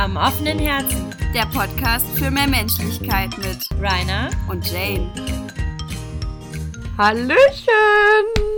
Am offenen Herzen. Der Podcast für mehr Menschlichkeit mit Rainer und Jane. Hallöchen!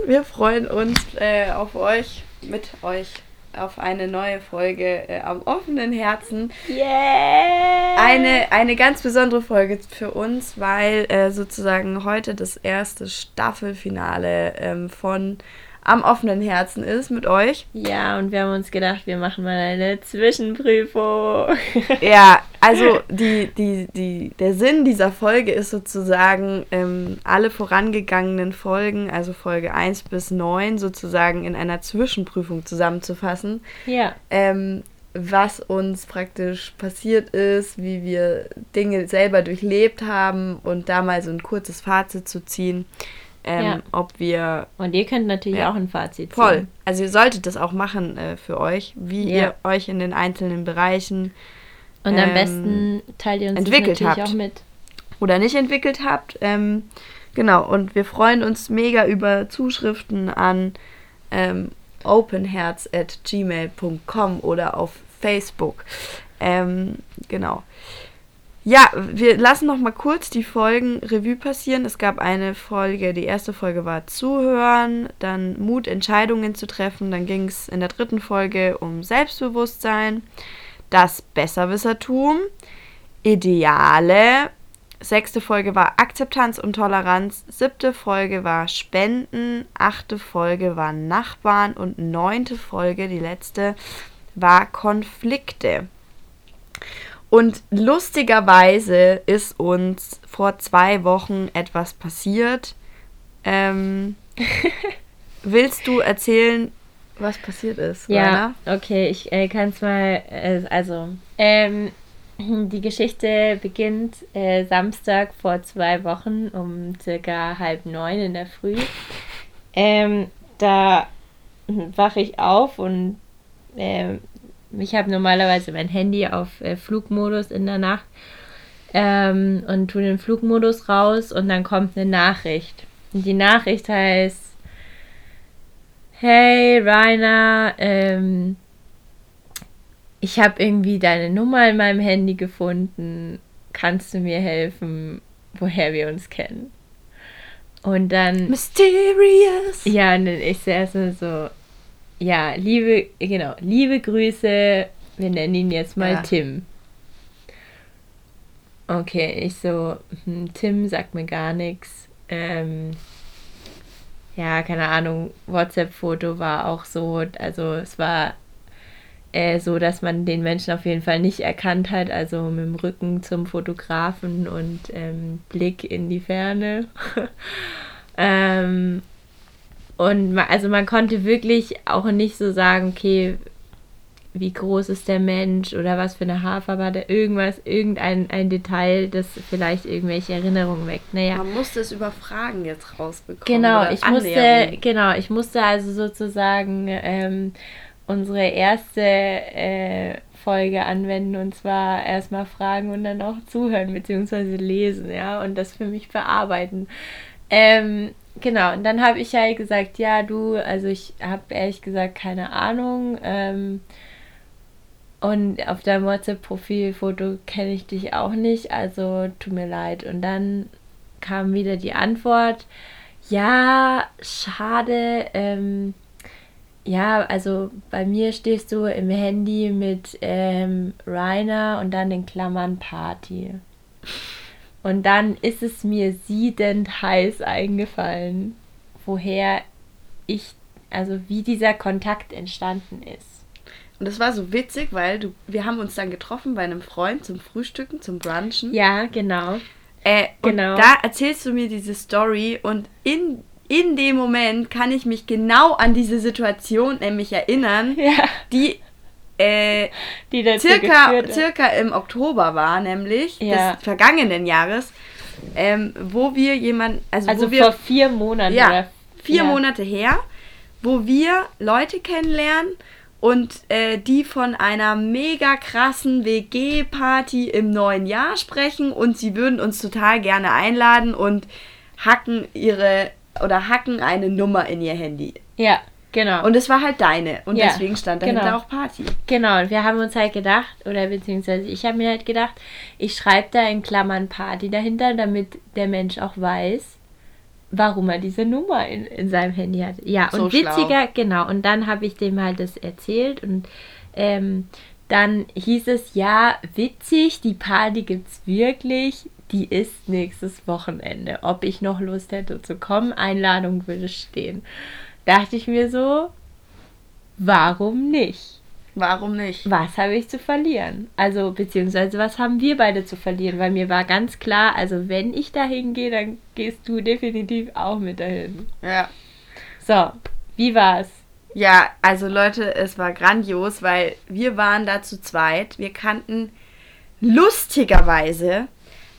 Wir freuen uns äh, auf euch, mit euch, auf eine neue Folge äh, am offenen Herzen. Yeah! Eine, eine ganz besondere Folge für uns, weil äh, sozusagen heute das erste Staffelfinale ähm, von am offenen Herzen ist mit euch. Ja, und wir haben uns gedacht, wir machen mal eine Zwischenprüfung. Ja, also die, die, die, der Sinn dieser Folge ist sozusagen, ähm, alle vorangegangenen Folgen, also Folge 1 bis 9, sozusagen in einer Zwischenprüfung zusammenzufassen. Ja. Ähm, was uns praktisch passiert ist, wie wir Dinge selber durchlebt haben und da mal so ein kurzes Fazit zu ziehen ähm, Ja. ob wir Und ihr könnt natürlich Ja. auch ein Fazit ziehen. voll, also ihr solltet das auch machen äh, für euch, wie Ja. ihr euch in den einzelnen Bereichen Und am ähm, besten teilt ihr uns das entwickelt natürlich habt. auch mit. oder nicht entwickelt habt. Ähm, genau, und wir freuen uns mega über Zuschriften an ähm, openherz.gmail.com oder auf Facebook. Ähm, genau. Ja, wir lassen noch mal kurz die Folgen Revue passieren. Es gab eine Folge, die erste Folge war Zuhören, dann Mut, Entscheidungen zu treffen. Dann ging es in der dritten Folge um Selbstbewusstsein, das Besserwissertum, Ideale. Sechste Folge war Akzeptanz und Toleranz. Siebte Folge war Spenden. Achte Folge war Nachbarn. Und neunte Folge, die letzte, war Konflikte. Und lustigerweise ist uns vor zwei Wochen etwas passiert. Ähm, willst du erzählen, was passiert ist? Ja, Rainer? okay, ich äh, kann es mal, äh, also, ähm, die Geschichte beginnt äh, Samstag vor zwei Wochen um circa halb neun in der Früh. Ähm, da wache ich auf und ähm, ich habe normalerweise mein Handy auf äh, Flugmodus in der Nacht ähm, und tue den Flugmodus raus und dann kommt eine Nachricht. Und die Nachricht heißt, Hey Rainer, ähm, ich habe irgendwie deine Nummer in meinem Handy gefunden. Kannst du mir helfen, woher wir uns kennen? Und dann, Mysterious. ja, und dann ich erstmal so, ja, liebe, genau, liebe Grüße, wir nennen ihn jetzt mal Ja. Tim. Okay, ich so, hm, Tim sagt mir gar nichts. Ähm, ja, keine Ahnung, WhatsApp-Foto war auch so, also es war äh, so, dass man den Menschen auf jeden Fall nicht erkannt hat, also mit dem Rücken zum Fotografen und ähm, Blick in die Ferne. ähm, und ma, also man konnte wirklich auch nicht so sagen, okay, wie groß ist der Mensch oder was für eine Haarfarbe hat er, irgendwas, irgendein ein Detail, das vielleicht irgendwelche Erinnerungen weckt. Naja. Man musste es über Fragen jetzt rausbekommen. Genau, ich musste, Annäherung. genau, ich musste also sozusagen ähm, unsere erste äh, Folge anwenden und zwar erstmal fragen und dann auch zuhören bzw. lesen, ja, und das für mich bearbeiten. Ähm, genau, und dann habe ich ja gesagt, ja, du, also ich habe ehrlich gesagt keine Ahnung. Ähm, und auf deinem WhatsApp-Profilfoto kenne ich dich auch nicht, also tut mir leid. Und dann kam wieder die Antwort, ja, schade, ähm, ja, also bei mir stehst du im Handy mit ähm, Rainer und dann in Klammern Party. Und dann ist es mir siedend heiß eingefallen, woher ich, also wie dieser Kontakt entstanden ist. Und das war so witzig, weil du, wir haben uns dann getroffen bei einem Freund zum Frühstücken, zum Brunchen. Ja, genau. Äh, Genau. Und da erzählst du mir diese Story und in, in dem Moment kann ich mich genau an diese Situation nämlich erinnern, Ja, die äh, die dazu circa, circa im Oktober war, nämlich Ja. des vergangenen Jahres, ähm, wo wir jemanden, also, Also wir vor vier Monaten Ja, oder vier ja. Monate her, wo wir Leute kennenlernen und äh, die von einer mega krassen WG-Party im neuen Jahr sprechen und sie würden uns total gerne einladen und hacken ihre oder hacken eine Nummer in ihr Handy. Ja, Genau. Und es war halt deine. Und Ja, deswegen stand dahinter genau. auch Party. Genau, und wir haben uns halt gedacht, oder beziehungsweise ich habe mir halt gedacht, ich schreibe da in Klammern Party dahinter, damit der Mensch auch weiß, warum er diese Nummer in, in seinem Handy hat. Ja, So und witziger, genau, und dann habe ich dem halt das erzählt und ähm, dann hieß es, ja, witzig, die Party gibt's wirklich, die ist nächstes Wochenende. Ob ich noch Lust hätte zu kommen, Einladung würde stehen. Dachte ich mir so, warum nicht? Warum nicht? was habe ich zu verlieren? Also, beziehungsweise, was haben wir beide zu verlieren? Weil mir war ganz klar, also, wenn ich dahin gehe, dann gehst du definitiv auch mit dahin. Ja. So, wie war's? Ja, also Leute, es war grandios, weil wir waren da zu zweit. Wir kannten lustigerweise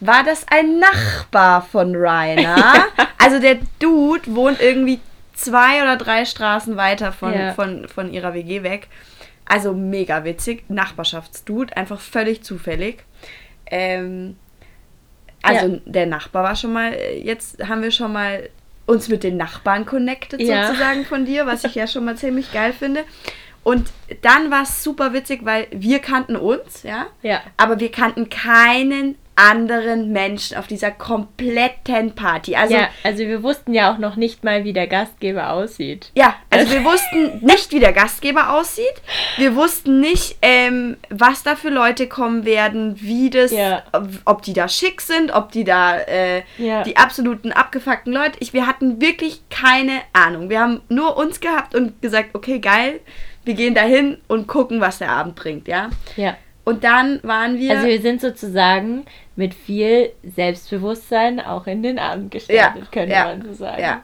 war das ein Nachbar von Rainer. Also der Dude wohnt irgendwie zwei oder drei Straßen weiter von, Ja. von, von ihrer WG weg. Also mega witzig. Nachbarschaftsdude, einfach völlig zufällig. Ähm, also Ja. der Nachbar war schon mal, jetzt haben wir schon mal uns mit den Nachbarn connected Ja. sozusagen von dir, was ich ja schon mal ziemlich geil finde. Und dann war es super witzig, weil wir kannten uns, ja, Ja. aber wir kannten keinen anderen Menschen auf dieser kompletten Party. Also ja, also wir wussten ja auch noch nicht mal, wie der Gastgeber aussieht. Ja, also wir wussten nicht, wie der Gastgeber aussieht. Wir wussten nicht, ähm, was da für Leute kommen werden, wie das, Ja. ob, ob die da schick sind, ob die da äh, Ja. die absoluten abgefuckten Leute. Ich, wir hatten wirklich keine Ahnung. Wir haben nur uns gehabt und gesagt, okay, geil, wir gehen dahin und gucken, was der Abend bringt, ja. Ja. Und dann waren wir. Also wir sind sozusagen mit viel Selbstbewusstsein auch in den Abend gestartet, könnte ja, man so sagen. Ja.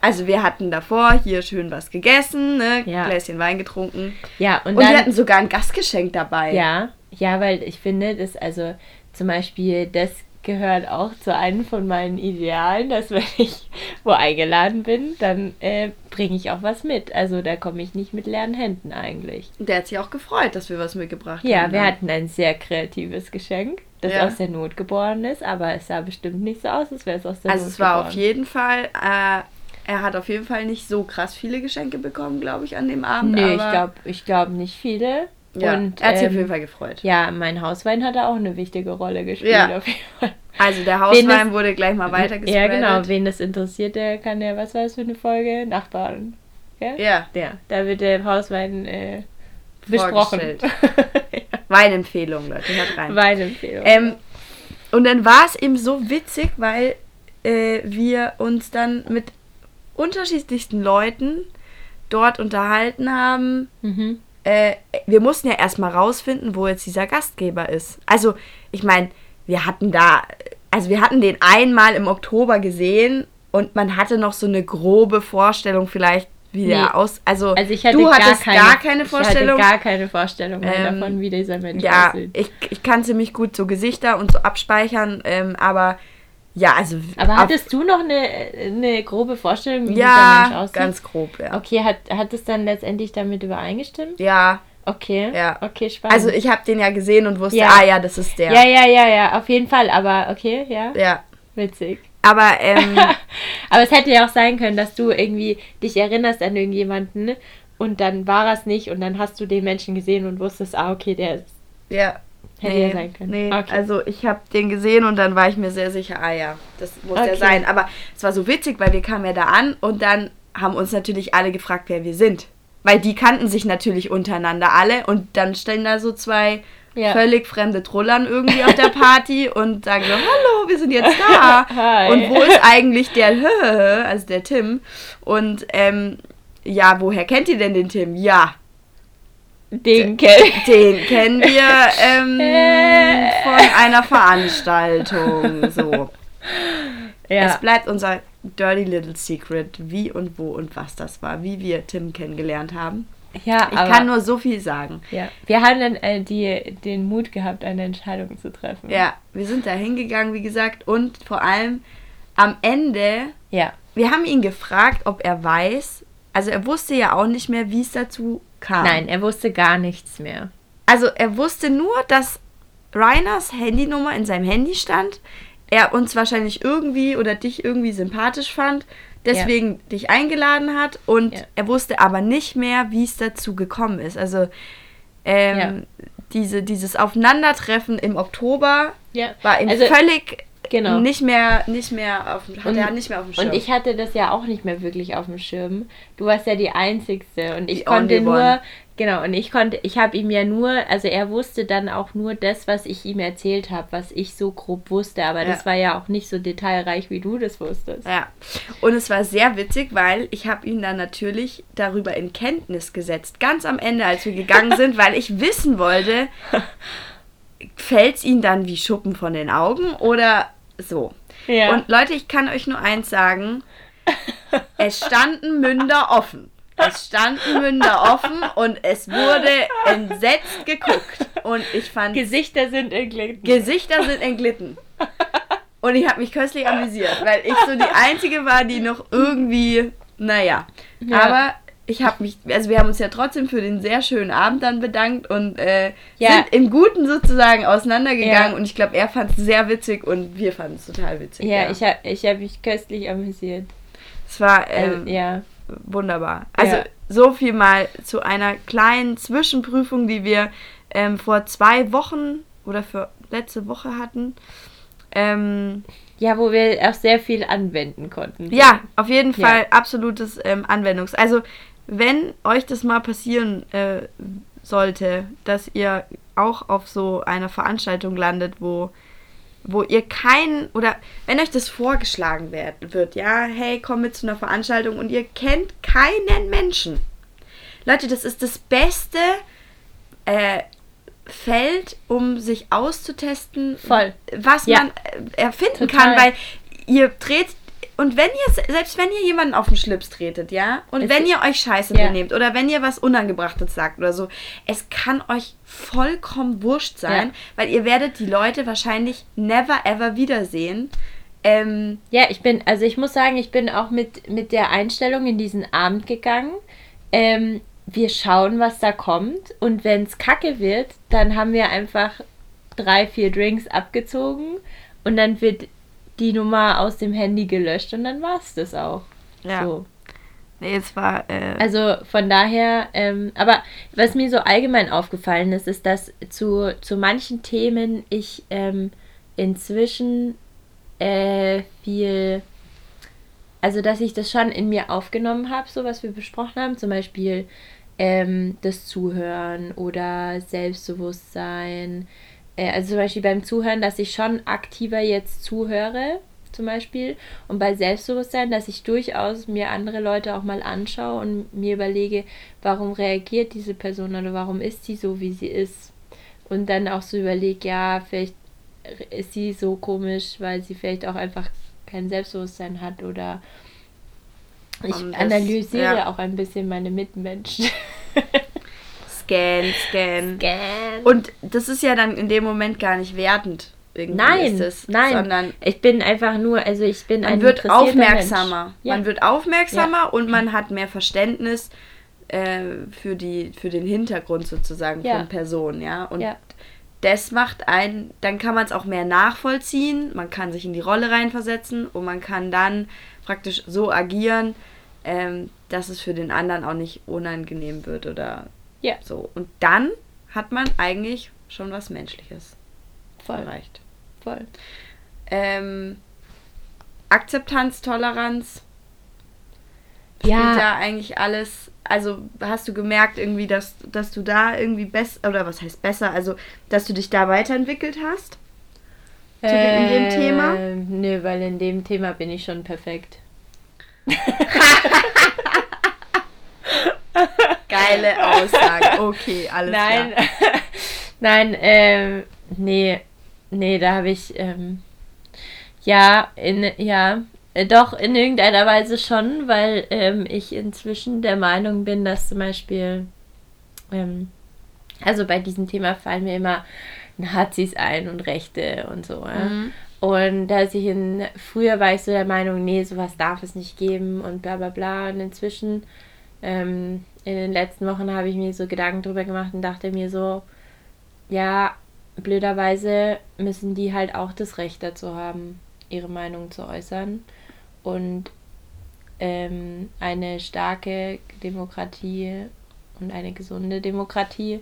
Also wir hatten davor hier schön was gegessen, ne, Ja. Gläschen Wein getrunken. Ja, und, Und, dann wir hatten sogar ein Gastgeschenk dabei. Ja, ja, weil ich finde, dass also zum Beispiel das gehört auch zu einem von meinen Idealen, dass wenn ich wo eingeladen bin, dann äh, bringe ich auch was mit. Also da komme ich nicht mit leeren Händen eigentlich. Und der hat sich auch gefreut, dass wir was mitgebracht Ja, haben. wir hatten ein sehr kreatives Geschenk, das Ja. aus der Not geboren ist, aber es sah bestimmt nicht so aus, als wäre es aus der Also Not es war geboren. auf jeden Fall, äh, er hat auf jeden Fall nicht so krass viele Geschenke bekommen, glaube ich, an dem Abend. Nee, ich glaube ich glaub nicht viele. Ja, Und, er hat sich auf ähm, jeden Fall gefreut. Ja, mein Hauswein hat da auch eine wichtige Rolle gespielt, Ja. auf jeden Fall. Also der Hauswein das- wurde gleich mal weiter Ja, genau. Wen das interessiert, der kann ja, was war das für eine Folge? Nachbarn. Ja? Ja, Ja, da wird der Hauswein äh, besprochen. Weinempfehlung, Leute, hört rein. Weinempfehlung. Ähm, und dann war es eben so witzig, weil äh, wir uns dann mit unterschiedlichsten Leuten dort unterhalten haben. mhm. Äh, wir mussten ja erstmal rausfinden, wo jetzt dieser Gastgeber ist. Also, ich meine, wir hatten da, also wir hatten den einmal im Oktober gesehen und man hatte noch so eine grobe Vorstellung vielleicht, wie Nee. der aus. Also, Also ich hatte du gar hattest keine, gar keine Vorstellung. Ich hatte gar keine Vorstellung Ähm, davon, wie dieser Mensch Ja, aussieht. ich, ich kann ziemlich gut so Gesichter und so abspeichern, ähm, aber ja, also. Aber hattest du noch eine, eine grobe Vorstellung, wie dieser ja, Mensch aussieht? ganz grob, ja. Okay, hat, hat es dann letztendlich damit übereingestimmt? Ja, Okay. Ja. Okay, spannend. also ich habe den ja gesehen und wusste, Ja. ah ja, das ist der. ja, ja, ja, ja, auf jeden Fall. Aber okay, ja, Ja. witzig. Aber ähm, Aber es hätte ja auch sein können, dass du irgendwie dich erinnerst an irgendjemanden und dann war es nicht und dann hast du den Menschen gesehen und wusstest, ah, okay, der ist. ja. Hätte ja sein können. Nee, Okay. also ich habe den gesehen und dann war ich mir sehr sicher, ah ja, das muss der Okay. sein. Aber es war so witzig, weil wir kamen ja da an und dann haben uns natürlich alle gefragt, wer wir sind. Weil die kannten sich natürlich untereinander alle und dann stehen da so zwei Ja. völlig fremde Trullern irgendwie auf der Party und sagen so, hallo, wir sind jetzt da. Hi. Und wo ist eigentlich der, also der Tim? Und ähm, ja, woher kennt ihr denn den Tim? Ja, Den kennt. den kennen wir ähm, Äh. von einer Veranstaltung. So. Es Ja. bleibt unser dirty little secret, wie und wo und was das war, wie wir Tim kennengelernt haben. ja, Ich aber, kann nur so viel sagen. ja. Wir haben dann äh, die, den Mut gehabt, eine Entscheidung zu treffen. Ja, wir sind da hingegangen, wie gesagt, und vor allem am Ende, Ja. wir haben ihn gefragt, ob er weiß, also er wusste ja auch nicht mehr, wie es dazu kam. Nein, er wusste gar nichts mehr. Also er wusste nur, dass Rainers Handynummer in seinem Handy stand, er uns wahrscheinlich irgendwie oder dich irgendwie sympathisch fand, deswegen dich eingeladen hat und Ja. er wusste aber nicht mehr, wie es dazu gekommen ist. Also ähm, Ja. diese, dieses Aufeinandertreffen im Oktober Ja. war ihm Also, völlig genau. nicht mehr, nicht mehr auf dem, hat Und- er nicht mehr auf dem Schirm. Und ich hatte das ja auch nicht mehr wirklich auf dem Schirm. Du warst ja die Einzigste und ich Die konnte nur, one. genau, und ich konnte, ich habe ihm ja nur, also er wusste dann auch nur das, was ich ihm erzählt habe, was ich so grob wusste, aber das Ja. war ja auch nicht so detailreich, wie du das wusstest. Ja, und es war sehr witzig, weil ich habe ihn dann natürlich darüber in Kenntnis gesetzt, ganz am Ende, als wir gegangen sind, weil ich wissen wollte, fällt es ihm dann wie Schuppen von den Augen oder so. Ja. Und Leute, ich kann euch nur eins sagen, es standen Münder offen. Es standen Münder offen und es wurde entsetzt geguckt. Und ich fand Gesichter sind irgendwie. Gesichter sind entglitten. Und ich habe mich köstlich amüsiert, weil ich so die Einzige war, die noch irgendwie, naja. Ja. Aber ich habe mich, also wir haben uns ja trotzdem für den sehr schönen Abend dann bedankt und äh, Ja. sind im Guten sozusagen auseinandergegangen. Ja. Und ich glaube, er fand es sehr witzig und wir fanden es total witzig. ja, ich habe ich hab mich köstlich amüsiert. Es war Also, ähm, ja. wunderbar. Also Ja. so viel mal zu einer kleinen Zwischenprüfung, die wir ähm, vor zwei Wochen oder für letzte Woche hatten. Ähm, Ja, wo wir auch sehr viel anwenden konnten. Ja, auf jeden Ja. Fall absolutes ähm, Anwendungs. Also, wenn euch das mal passieren äh, sollte, dass ihr auch auf so einer Veranstaltung landet, wo, wo ihr keinen, oder wenn euch das vorgeschlagen werd, wird, ja, hey, komm mit zu einer Veranstaltung und ihr kennt keinen Menschen. Leute, das ist das beste äh, Feld, um sich auszutesten, Voll. was Ja. man äh, erfinden Total. kann, weil ihr dreht und wenn ihr selbst wenn ihr jemanden auf den Schlips tretet, ja, und Es- wenn ihr euch scheiße Ja. benehmt oder wenn ihr was unangebrachtes sagt oder so, es kann euch vollkommen wurscht sein, Ja. weil ihr werdet die Leute wahrscheinlich never ever wiedersehen. Ähm, Ja, ich bin, also ich muss sagen, ich bin auch mit, mit der Einstellung in diesen Abend gegangen. Ähm, wir schauen, was da kommt. Und wenn es kacke wird, dann haben wir einfach drei, vier Drinks abgezogen und dann wird die Nummer aus dem Handy gelöscht und dann war es das auch. ja, So. nee, es war äh, Also von daher, ähm, aber was mir so allgemein aufgefallen ist, ist, dass zu, zu manchen Themen ich ähm, inzwischen äh, viel, also dass ich das schon in mir aufgenommen habe, so was wir besprochen haben, zum Beispiel ähm, das Zuhören oder Selbstbewusstsein. Äh, also zum Beispiel beim Zuhören, dass ich schon aktiver jetzt zuhöre, zum Beispiel. Und bei Selbstbewusstsein, dass ich durchaus mir andere Leute auch mal anschaue und mir überlege, warum reagiert diese Person oder warum ist sie so, wie sie ist. Und dann auch so überlege, ja, vielleicht ist sie so komisch, weil sie vielleicht auch einfach kein Selbstbewusstsein hat oder ich das- analysiere ja. auch ein bisschen meine Mitmenschen. Scan, Scan. Scan. Und das ist ja dann in dem Moment gar nicht wertend. Irgendwie Nein, ist es, nein. Sondern ich bin einfach nur, also ich bin man ein wird aufmerksamer. Ja. Man wird aufmerksamer und man hat mehr Verständnis äh, für, die, für den Hintergrund sozusagen Ja. von Personen, ja. Und Ja. das macht einen, dann kann man es auch mehr nachvollziehen, man kann sich in die Rolle reinversetzen und man kann dann praktisch so agieren, ähm, dass es für den anderen auch nicht unangenehm wird oder Ja. so. Und dann hat man eigentlich schon was Menschliches voll, erreicht. voll. Ähm, Akzeptanz, Toleranz. Spielt Ja. da eigentlich alles. Also hast du gemerkt irgendwie, dass, dass du da irgendwie besser, oder was heißt besser, also dass du dich da weiterentwickelt hast? Dem- in dem Thema? Ähm, Nö, weil in dem Thema bin ich schon perfekt. Geile Aussage. Okay, alles Nein, klar. nein, ähm, nee, nee, da habe ich, ähm, ja, in, ja, äh, doch in irgendeiner Weise schon, weil ähm, ich inzwischen der Meinung bin, dass zum Beispiel, ähm, also bei diesem Thema fallen mir immer Nazis ein und Rechte und so. Ja? Mhm. Und dass ich in, früher war ich so der Meinung, nee, sowas darf es nicht geben und bla bla bla. Und inzwischen, ähm, in den letzten Wochen habe ich mir so Gedanken drüber gemacht und dachte mir so, ja, blöderweise müssen die halt auch das Recht dazu haben, ihre Meinung zu äußern. Und ähm, eine starke Demokratie und eine gesunde Demokratie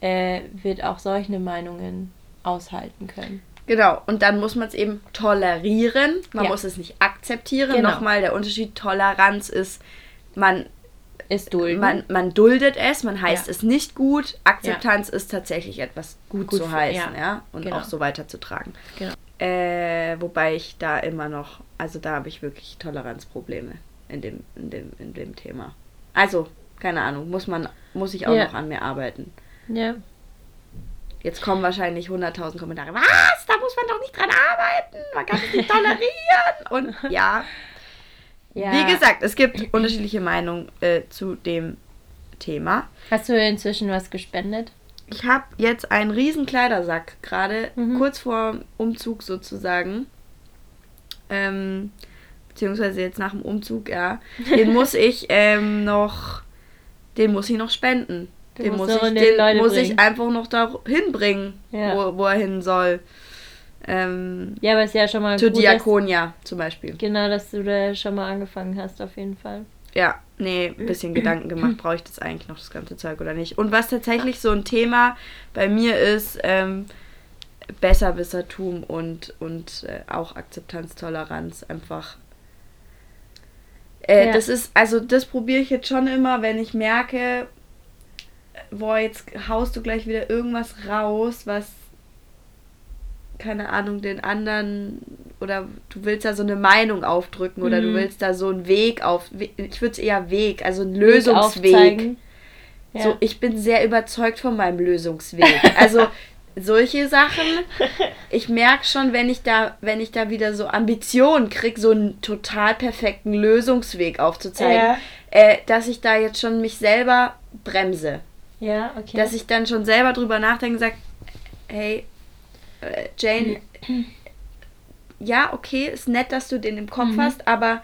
äh, wird auch solche Meinungen aushalten können. Genau, und dann muss man es eben tolerieren. Man Ja. muss es nicht akzeptieren. Genau. Nochmal, der Unterschied Toleranz ist, man, Ist dulden. man, man duldet es, man heißt Ja. es nicht gut. Akzeptanz ist tatsächlich etwas gut, Gut zu heißen, ja. ja, und Genau. auch so weiterzutragen. Genau. Äh, wobei ich da immer noch, also da habe ich wirklich Toleranzprobleme in dem, in dem, in dem Thema. Also, keine Ahnung, muss man, muss ich auch Ja. noch an mir arbeiten. ja. Jetzt kommen wahrscheinlich 100.000 Kommentare. Was? Da muss man doch nicht dran arbeiten. Man kann es nicht tolerieren. Und ja, ja. wie gesagt, es gibt unterschiedliche Meinungen äh, zu dem Thema. Hast du inzwischen was gespendet? Ich habe jetzt einen riesen Kleidersack gerade, Mhm. kurz vor Umzug sozusagen. Ähm, beziehungsweise jetzt nach dem Umzug, ja. Den muss ich ähm, noch, den muss ich noch spenden. Den Den muss du ich, den den muss ich bringen. einfach noch da hinbringen, Ja. wo, wo er hin soll. Ähm, Ja, aber ist ja schon mal zur gut, Diakonia zum Beispiel. genau, dass du da schon mal angefangen hast, auf jeden Fall. Ja, nee, ein bisschen Gedanken gemacht, brauche ich das eigentlich noch, das ganze Zeug oder nicht. Und was tatsächlich so ein Thema bei mir ist, ähm, Besserwissertum und, und äh, auch Akzeptanz, Toleranz einfach. Äh, Ja. Das ist, also das probiere ich jetzt schon immer, wenn ich merke, boah, jetzt haust du gleich wieder irgendwas raus, was, keine Ahnung, den anderen oder du willst da so eine Meinung aufdrücken oder du Mhm. willst da so einen Weg auf, ich würde es eher Weg, also einen Weg Lösungsweg. Ja. So, ich bin sehr überzeugt von meinem Lösungsweg. Also solche Sachen, ich merke schon, wenn ich da, wenn ich da wieder so Ambitionen kriege, so einen total perfekten Lösungsweg aufzuzeigen, Ja. äh, dass ich da jetzt schon mich selber bremse. ja, okay. Dass ich dann schon selber drüber nachdenke und sage, hey, Jane, ja, okay, ist nett, dass du den im Kopf Mhm. hast, aber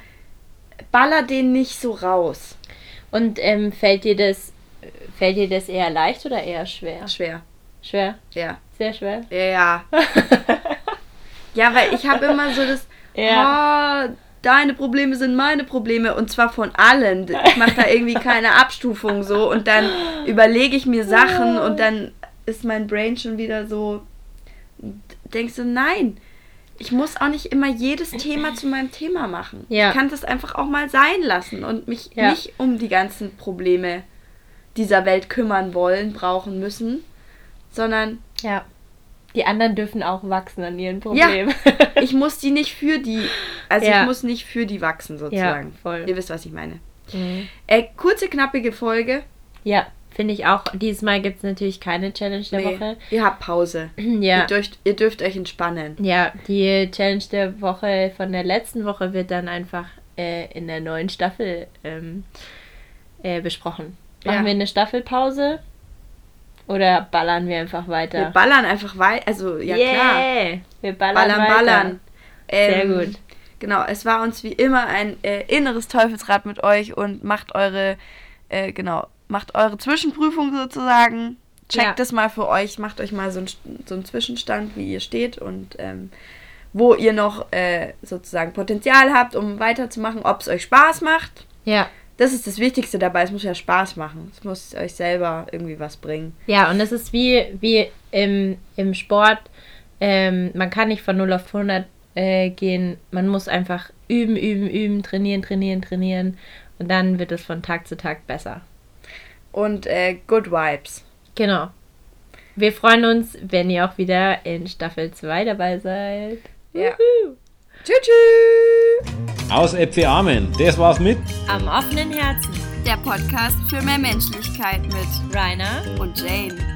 baller den nicht so raus. Und ähm, fällt dir das fällt dir das eher leicht oder eher schwer? Schwer, Schwer, ja. sehr schwer. Ja, ja. ja, weil ich habe immer so das, Ja. oh, deine Probleme sind meine Probleme und zwar von allen. Ich mache da irgendwie keine Abstufung so und dann überlege ich mir Sachen und dann ist mein Brain schon wieder so, denkst du, nein, ich muss auch nicht immer jedes Thema zu meinem Thema machen. Ja. Ich kann das einfach auch mal sein lassen und mich Ja. nicht um die ganzen Probleme dieser Welt kümmern wollen, brauchen müssen, sondern Ja. Die anderen dürfen auch wachsen an ihren Problemen. ich muss die nicht für die, also Ja. ich muss nicht für die wachsen sozusagen. voll. Ihr wisst, was ich meine. Mhm. Äh, kurze, knappige Folge. Ja, finde ich auch. Dieses Mal gibt es natürlich keine Challenge der Woche. Ihr habt Pause. Ja. Ihr, dürft, ihr dürft euch entspannen. Ja, die Challenge der Woche von der letzten Woche wird dann einfach äh, in der neuen Staffel ähm, äh, besprochen. Machen Ja. wir eine Staffelpause oder ballern wir einfach Wir weiter? ballern einfach weiter. Also, ja klar. Yeah! Wir ballern, Ballern, weiter. ballern. Sehr Ähm, gut. Genau, es war uns wie immer ein äh, inneres Teufelsrad mit euch und macht eure, äh, genau, macht eure Zwischenprüfung sozusagen. Checkt Ja. das mal für euch, macht euch mal so, ein, so einen Zwischenstand, wie ihr steht und ähm, wo ihr noch äh, sozusagen Potenzial habt, um weiterzumachen, ob es euch Spaß macht. Ja. Das ist das Wichtigste dabei, es muss ja Spaß machen. Es muss euch selber irgendwie was bringen. Ja, und es ist wie, wie im, im Sport. Ähm, man kann nicht von 0 auf 100 äh, gehen. Man muss einfach üben, üben, üben, trainieren, trainieren, trainieren. Und dann wird es von Tag zu Tag besser. Und äh, Good Vibes. Genau. Wir freuen uns, wenn ihr auch wieder in Staffel 2 dabei seid. Ja. Wuhu. Tschüss, tschüss. Aus Äpfel Amen. Das war's mit. Am offenen Herzen. Der Podcast für mehr Menschlichkeit mit Rainer und Jane.